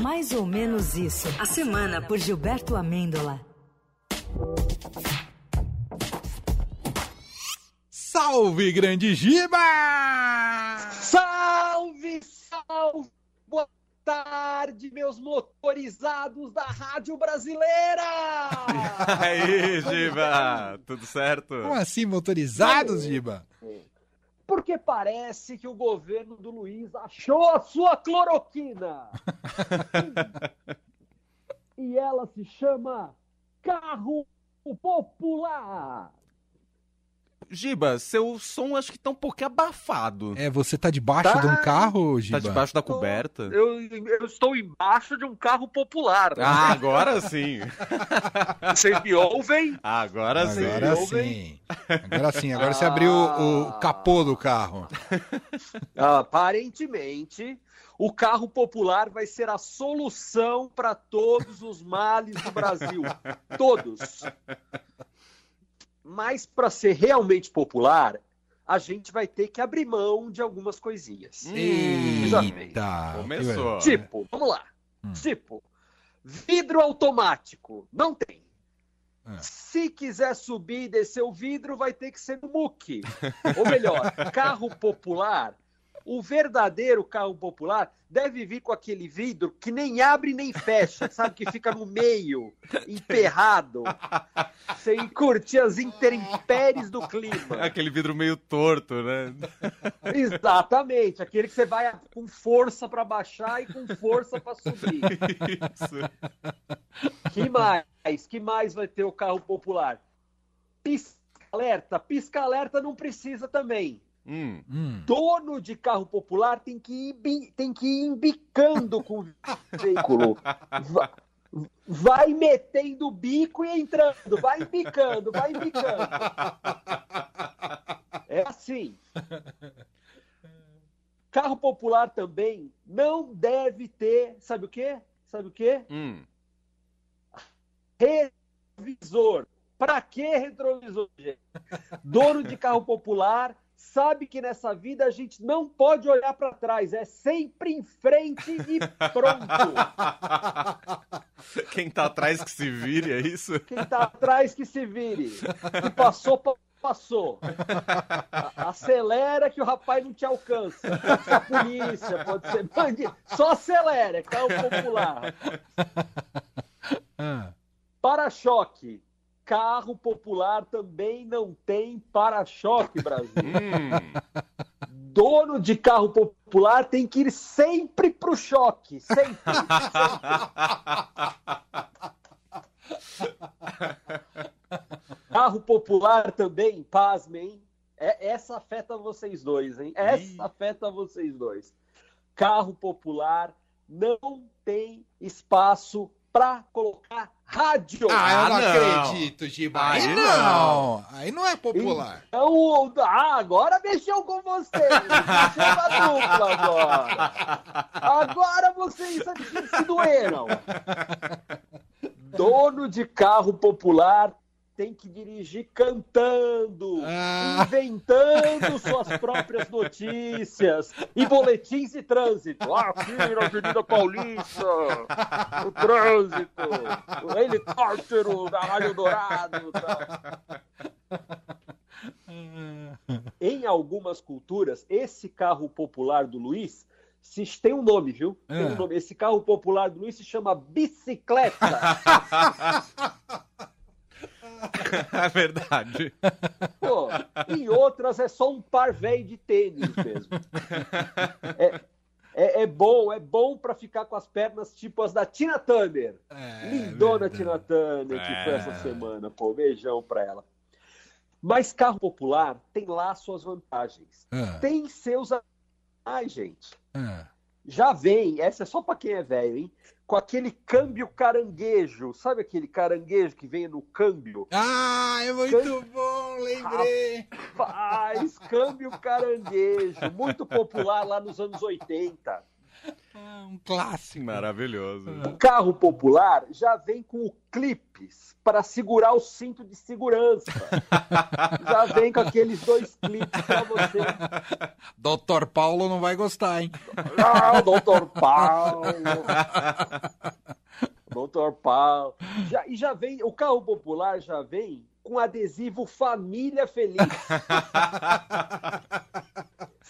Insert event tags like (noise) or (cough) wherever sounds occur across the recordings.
Mais ou menos isso. A semana por Gilberto Amêndola. Salve, grande Giba! Salve, salve! Boa tarde, meus motorizados da Rádio Brasileira! (laughs) Aí, Giba! Tudo certo? Como assim, motorizados, Giba? Porque parece que o governo do Luiz achou a sua cloroquina. (laughs) e ela se chama Carro Popular. Giba, seu som acho que tá um pouquinho abafado. É, você tá debaixo Tá. de um carro, Giba? Tá debaixo da coberta? Eu, eu estou embaixo de um carro popular. Ah, agora sim. (laughs) Vocês me ouvem? Agora sim. Agora sim. Agora sim, agora você abriu o, o capô do carro. (laughs) Aparentemente, o carro popular vai ser a solução para todos os males do Brasil. (laughs) Todos. Mas para ser realmente popular, a gente vai ter que abrir mão de algumas coisinhas. Eita. Começou. Tipo, vamos lá. Hum. Tipo, vidro automático. Não tem. Ah. Se quiser subir e descer o vidro, vai ter que ser no muque. Ou melhor, (laughs) carro popular. O verdadeiro carro popular deve vir com aquele vidro que nem abre nem fecha, (laughs) sabe? Que fica no meio, emperrado, (laughs) sem curtir as intempéries do clima. (laughs) Aquele vidro meio torto, né? Exatamente, aquele que você vai com força para baixar e com força para subir. Isso. Que mais? Que mais vai ter o carro popular? Pisca-alerta. Pisca-alerta não precisa também. Hum. Hum. Dono de carro popular tem que ir, tem que ir embicando com o (laughs) veículo. Va- Vai metendo o bico e entrando. Vai embicando, vai embicando. É assim. Carro popular também não deve ter, sabe o quê? Sabe o quê? Hum. retrovisor. Pra que retrovisor, gente? Dono de carro popular sabe que nessa vida a gente não pode olhar pra trás, é sempre em frente e pronto. (laughs) Quem tá atrás que se vire, é isso? Quem tá atrás que se vire. E passou, pa- passou. Acelera que o rapaz não te alcança. Pode ser a polícia, pode ser bandido. Só acelera, é carro popular. (laughs) Ah. Para-choque. Carro popular também não tem para-choque, Brasil. Hum. Dono de carro popular tem que ir sempre pro choque. Sempre. sempre. Carro popular também, pasmem. É, essa afeta vocês dois, hein? Essa Ih. afeta vocês dois. Carro popular não tem espaço para colocar rádio. Ah, eu não, Ah, não. acredito, Giba. Aí, Aí não. Aí não é popular. Então, ah, agora mexeu com você. Mexeu na dupla agora. Agora vocês se doeram. Dono de carro popular tem que dirigir cantando, Ah. inventando (laughs) suas próprias notícias e boletins de trânsito. Ah, Aqui na Avenida Paulista, o trânsito, o helicóptero da Rádio Dourado. (laughs) Em algumas culturas, esse carro popular do Luiz se, tem um nome, viu? Tem um Ah. nome. Esse carro popular do Luiz se chama bicicleta. (laughs) (laughs) É verdade. Pô, em outras é só um par velho de tênis mesmo. É, é, é bom, é bom pra ficar com as pernas tipo as da Tina Turner. É, Lindona verdade. Tina Turner, que foi É. essa semana. Pô, beijão pra ela. Mas carro popular tem lá suas vantagens. Ah, Tem seus. Ai, gente. ah. Já vem, essa é só pra quem é velho, hein? Com aquele câmbio caranguejo. Sabe aquele caranguejo que vem no câmbio? Ah, é muito bom, lembrei. Faz câmbio caranguejo. Muito popular lá nos anos 80. Um clássico. Maravilhoso. O carro popular já vem com o clipes para segurar o cinto de segurança. (laughs) já vem com aqueles dois clipes para você. (laughs) Doutor Paulo não vai gostar, hein? Ah, doutor Paulo. (laughs) doutor Paulo. Já, e já vem, o carro popular já vem com adesivo Família Feliz.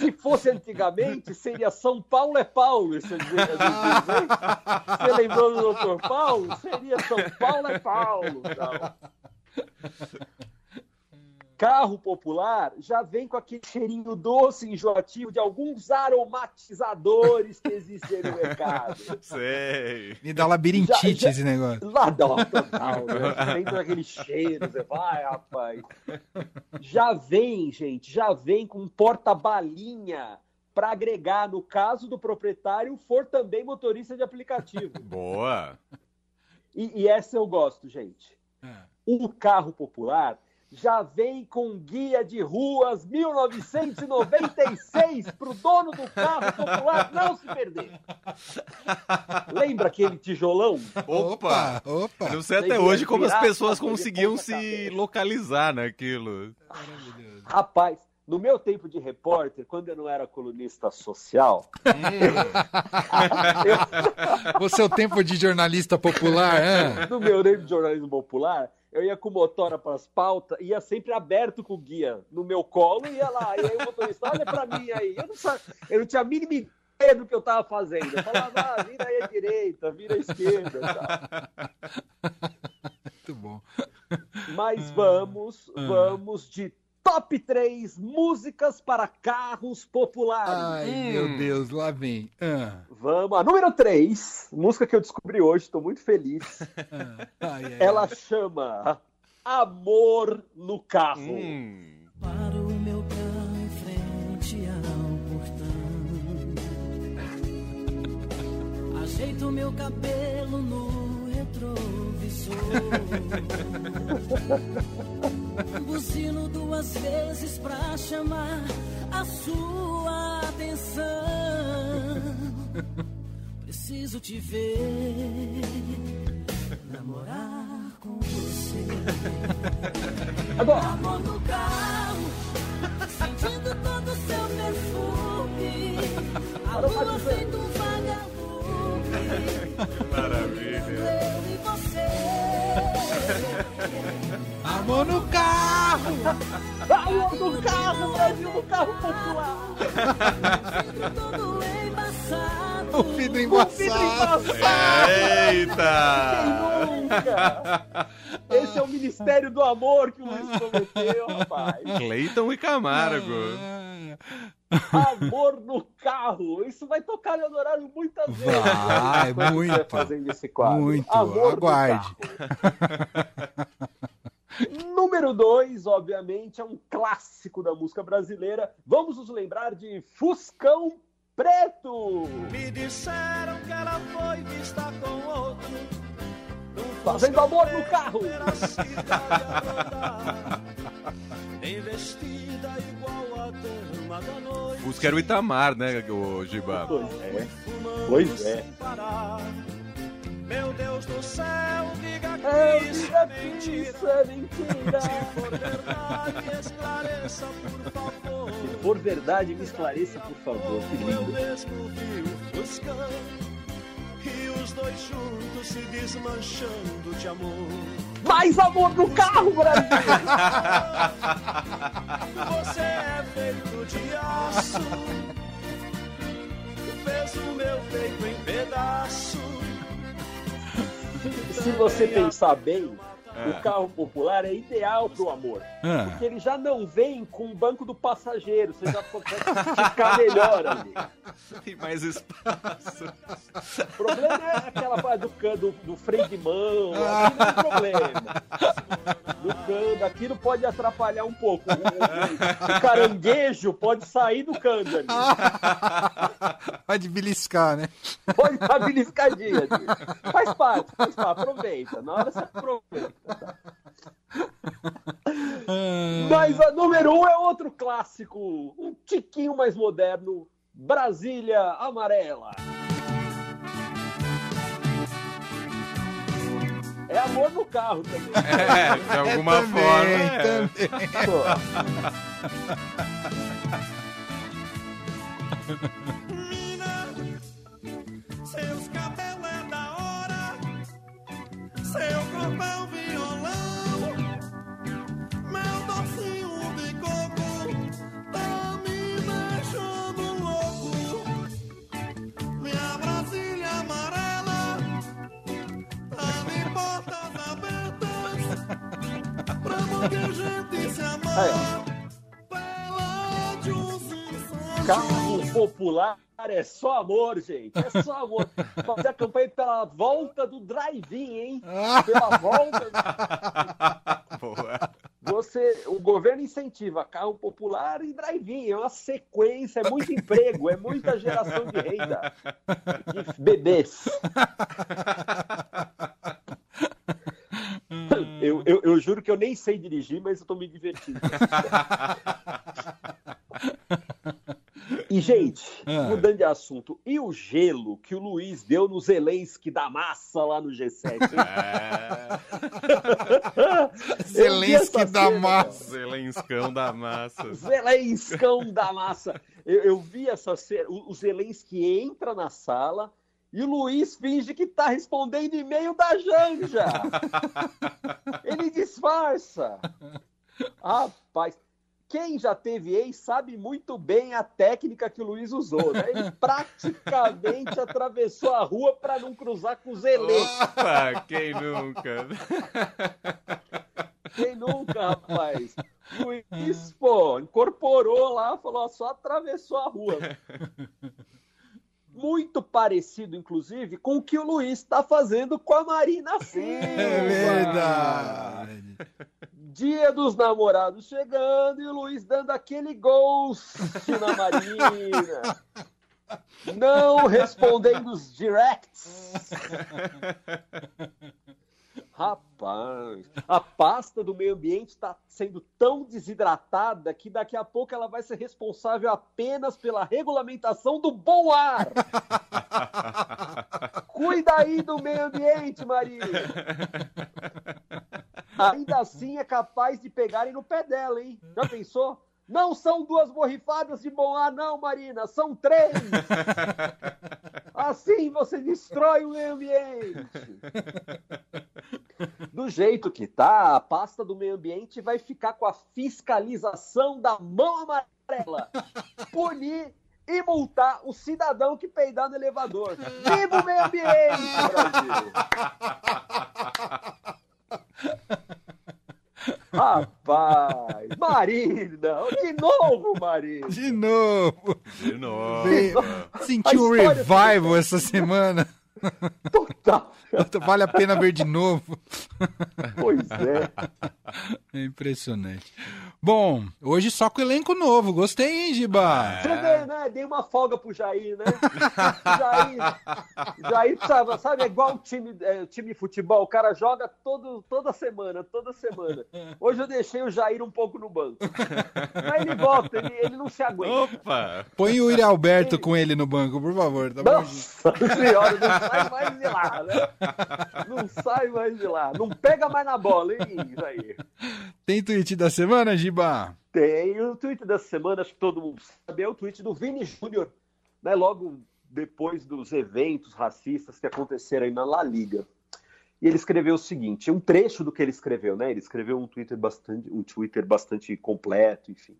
Se fosse antigamente, seria São Paulo é Paulo hein? Você lembrou do doutor Paulo? Seria São Paulo é Paulo. Tal. Carro popular já vem com aquele cheirinho doce, enjoativo de alguns aromatizadores que existem no mercado. (laughs) Sei. Me dá labirintite Já- já- esse negócio. Lá dá uma total, né? Vem com aquele cheiro, você vai, rapaz. Já vem, gente, já vem com um porta-balinha para agregar, no caso do proprietário, for também motorista de aplicativo. (laughs) Boa. E, e essa eu gosto, gente. Ah. O carro popular já vem com guia de ruas 1996 para o dono do carro popular não se perder. Lembra aquele tijolão? Opa! Opa! Eu não sei até hoje como as pessoas conseguiam se cabeça. localizar naquilo. Maravilhoso. Rapaz, no meu tempo de repórter, quando eu não era colunista social, (laughs) eu- O seu tempo de jornalista popular, hã? no meu tempo de jornalismo popular, eu ia com motora para as pautas, ia sempre aberto com o guia no meu colo ia lá. E aí o motorista, olha para mim aí. Eu não, sa- eu não tinha a mínima ideia do que eu estava fazendo. Eu falava, ah, vira aí à direita, vira à esquerda. tal. (laughs) Muito bom. Mas vamos, vamos de top 3 músicas para carros populares. Ai, Hum. meu Deus, lá vem. Ah, Vamos, a número 3, música que eu descobri hoje, estou muito feliz. (laughs) ah, ai, ai, Ela ai. chama Amor no Carro. Hum. Paro o meu carro em frente ao portão. Ajeito meu cabelo no retrovisor. Buzino duas vezes pra chamar a sua atenção. Preciso te ver, namorar com você. Agora, Amor no carro, Maravilha. Eu e você. Amor no carro! amor no carro, Brasil, no carro popular. Vidro todo embaçado. O vidro O vidro embaçado. Eita! quem nunca? Esse é o Ministério do Amor que o Luiz prometeu, rapaz. Cleiton e Camargo. Ah, Amor no carro. Isso vai tocar no horário muitas vezes. Vai, muito. fazendo esse quadro. Muito, Amor aguarde. Número 2, obviamente, é um clássico da música brasileira. Vamos nos lembrar de Fuscão Preto. Me disseram que ela foi vista com outro. Fazendo amor no carro. Fusca era o Itamar, né, o Giba? Pois é. Pois é. Meu Deus do céu, diga que É, isso diga é mentira. isso é mentira. Se for verdade, esclareça, por favor. Se for verdade, me esclareça, por favor. Que Eu lindo. mesmo vi o Fuscão e os dois juntos se desmanchando de amor. Mais amor no carro, Brasil! Você é feito de aço, fez o meu peito em pedaço. Se você pensar bem, o carro popular é ideal para o amor. Ah, Porque ele já não vem com o banco do passageiro. Você já consegue ficar melhor ali. (laughs) Tem mais espaço. O problema é aquela parte do, do, do freio de mão. Aquilo não é problema. Do câmbio, aquilo pode atrapalhar um pouco. O, o- caranguejo pode sair do câmbio ali. (laughs) pode beliscar, né? Pode dar beliscadinha. ali. Faz parte, faz parte. Aproveita. Na hora você aproveita. (laughs) Mas a número um é outro clássico, um tiquinho mais moderno, Brasília Amarela. É amor no carro também. É, de alguma é, também, forma. É. é. Também. (laughs) (laughs) Pô. Um Carro popular é só amor, gente. É só amor. Fazer a campanha pela volta do drive-in, hein? Pela volta. Boa. Você, o governo incentiva carro popular e drive-in. É uma sequência, é muito emprego, é muita geração de renda. De bebês. Eu, eu, eu juro que eu nem sei dirigir, mas eu tô me divertindo. (laughs) E, gente, Ah. mudando de assunto, e o gelo que o Luiz deu no Zelensky da massa lá no G7? É, (laughs) (laughs) Zelensky da cena, massa. Zelenskão da massa. Zelenskão da massa. Eu, eu vi essa cena. O, o Zelensky entra na sala e o Luiz finge que tá respondendo e-mail da Janja. (laughs) Ele disfarça. Rapaz, quem já teve ex sabe muito bem a técnica que o Luiz usou, né? Ele (laughs) praticamente atravessou a rua para não cruzar com o Zelensky. Opa, quem nunca? Quem nunca, rapaz? Luiz, pô, incorporou lá, falou, ó, só atravessou a rua. (laughs) Muito parecido, inclusive, com o que o Luiz está fazendo com a Marina (laughs) Silva. É verdade. Dia dos namorados chegando e o Luiz dando aquele ghost na Marina. (laughs) Não respondendo os directs. (laughs) Rapaz, a pasta do meio ambiente está sendo tão desidratada que daqui a pouco ela vai ser responsável apenas pela regulamentação do bom ar. (laughs) Cuida aí do meio ambiente, Maria. Ainda assim é capaz de pegarem no pé dela, hein? Já pensou? Não são duas borrifadas de bom ar, não, Marina, são três. (laughs) Assim você destrói o meio ambiente. Do jeito que tá, a pasta do meio ambiente vai ficar com a fiscalização da mão amarela. Punir e multar o cidadão que peidar no elevador. Viva o meio ambiente, Brasil! Rapaz, Marina, de novo, Marina. De novo. De novo. Vem- Senti um A história revival essa semana. Total. Vale a pena ver de novo. Pois é. É impressionante. Bom, hoje só com elenco novo. Gostei, hein, Giba? Você vê, né? Dei uma folga pro Jair, né? Jair, Jair precisava, sabe? É igual o time, é, o time de futebol, o cara joga todo, toda semana, toda semana. Hoje eu deixei o Jair um pouco no banco. Mas ele volta, ele, ele não se aguenta. Opa! Põe o Yuri Alberto com ele no banco, por favor. Tá bom? Nossa senhora, não sai mais de lá, né? Não sai mais de lá. Não pega mais na bola, hein, Jair? Tem tweet da semana, Giba? Tem o tweet dessa semana, acho que todo mundo sabe, é o tweet do Vini Júnior, né? Logo depois dos eventos racistas que aconteceram aí na La Liga. E ele escreveu o seguinte, um trecho do que ele escreveu, né? Ele escreveu um Twitter bastante, um Twitter bastante completo, enfim.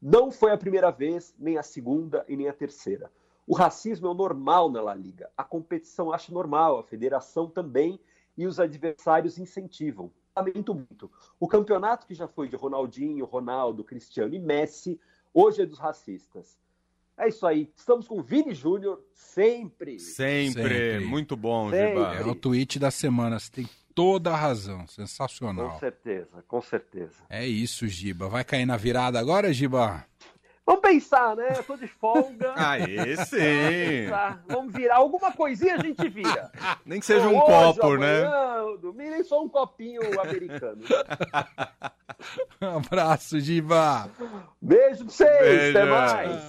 Não foi a primeira vez, nem a segunda e nem a terceira. O racismo é o normal na La Liga. A competição acha normal, a federação também, e os adversários incentivam. Lamento muito. O campeonato que já foi de Ronaldinho, Ronaldo, Cristiano e Messi, hoje é dos racistas. É isso aí. Estamos com o Vini Júnior sempre. Sempre. Sempre. Muito bom. Giba. É o tweet da semana. Você tem toda a razão. Com Sensacional. certeza, com certeza. É isso, Giba. Vai cair na virada agora, Giba? Vamos pensar, né? Eu tô de folga. (laughs) Aí sim. Pensar. Vamos virar alguma coisinha, a gente vira. (laughs) Nem que seja um Hoje, copo, né? amanhã, Domingo, nem só um copinho americano. (laughs) Um abraço, Giba. Beijo pra vocês, até Beijo. mais.